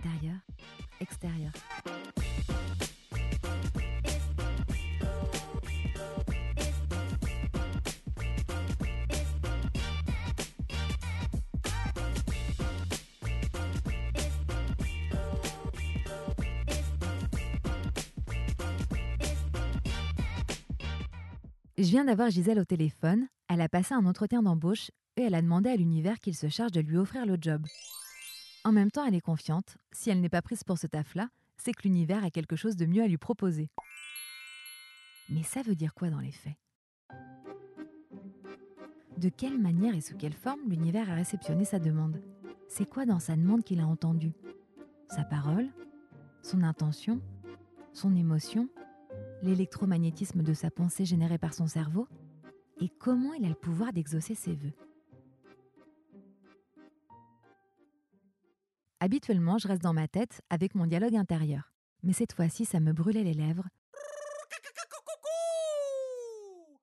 intérieur, extérieur. Je viens d'avoir Gisèle au téléphone, elle a passé un entretien d'embauche et elle a demandé à l'univers qu'il se charge de lui offrir le job. En même temps, elle est confiante, si elle n'est pas prise pour ce taf-là, c'est que l'univers a quelque chose de mieux à lui proposer. Mais ça veut dire quoi dans les faits? De quelle manière et sous quelle forme l'univers a réceptionné sa demande? C'est quoi dans sa demande qu'il a entendu Sa parole? Son intention? Son émotion? L'électromagnétisme de sa pensée générée par son cerveau? Et comment il a le pouvoir d'exaucer ses vœux. Habituellement, je reste dans ma tête avec mon dialogue intérieur, mais cette fois-ci, ça me brûlait les lèvres.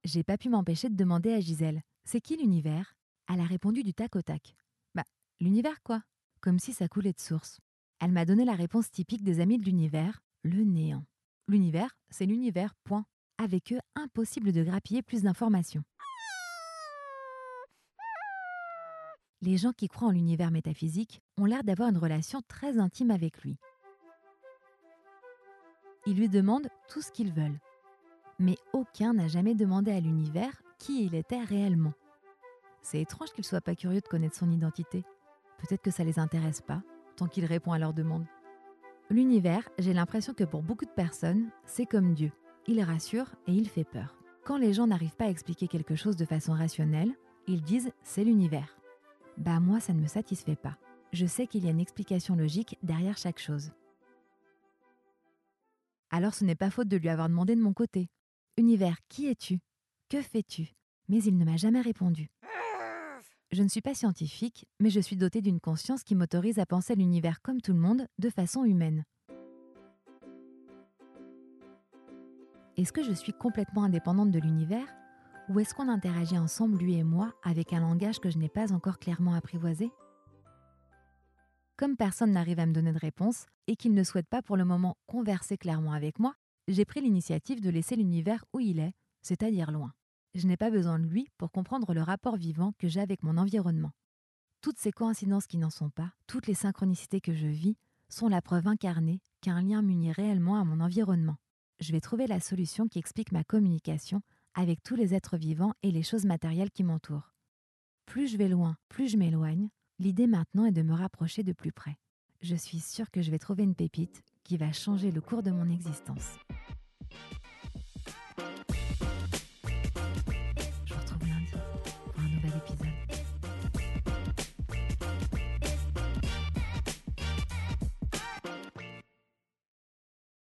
J'ai pas pu m'empêcher de demander à Gisèle C'est qui l'univers? Elle a répondu du tac au tac. Bah, l'univers quoi? Comme si ça coulait de source. Elle m'a donné la réponse typique des amis de l'univers le néant. L'univers, c'est l'univers, point. Avec eux, impossible de grappiller plus d'informations. Les gens qui croient en l'univers métaphysique ont l'air d'avoir une relation très intime avec lui. Ils lui demandent tout ce qu'ils veulent. Mais aucun n'a jamais demandé à l'univers qui il était réellement. C'est étrange qu'ils ne soient pas curieux de connaître son identité. Peut-être que ça les intéresse pas, tant qu'il répond à leurs demandes. L'univers, j'ai l'impression que pour beaucoup de personnes, c'est comme Dieu. Il rassure et il fait peur. Quand les gens n'arrivent pas à expliquer quelque chose de façon rationnelle, ils disent c'est l'univers. Bah moi, ça ne me satisfait pas. Je sais qu'il y a une explication logique derrière chaque chose. Alors ce n'est pas faute de lui avoir demandé de mon côté. Univers, qui es-tu? Que fais-tu? Mais il ne m'a jamais répondu. Je ne suis pas scientifique, mais je suis dotée d'une conscience qui m'autorise à penser l'univers comme tout le monde, de façon humaine. Est-ce que je suis complètement indépendante de l'univers? Ou est-ce qu'on interagit ensemble, lui et moi, avec un langage que je n'ai pas encore clairement apprivoisé? Comme personne n'arrive à me donner de réponse et qu'il ne souhaite pas pour le moment converser clairement avec moi, j'ai pris l'initiative de laisser l'univers où il est, c'est-à-dire loin je n'ai pas besoin de lui pour comprendre le rapport vivant que j'ai avec mon environnement. Toutes ces coïncidences qui n'en sont pas, toutes les synchronicités que je vis, sont la preuve incarnée qu'un lien m'unit réellement à mon environnement. Je vais trouver la solution qui explique ma communication avec tous les êtres vivants et les choses matérielles qui m'entourent. Plus je vais loin, plus je m'éloigne, l'idée maintenant est de me rapprocher de plus près. Je suis sûre que je vais trouver une pépite qui va changer le cours de mon existence.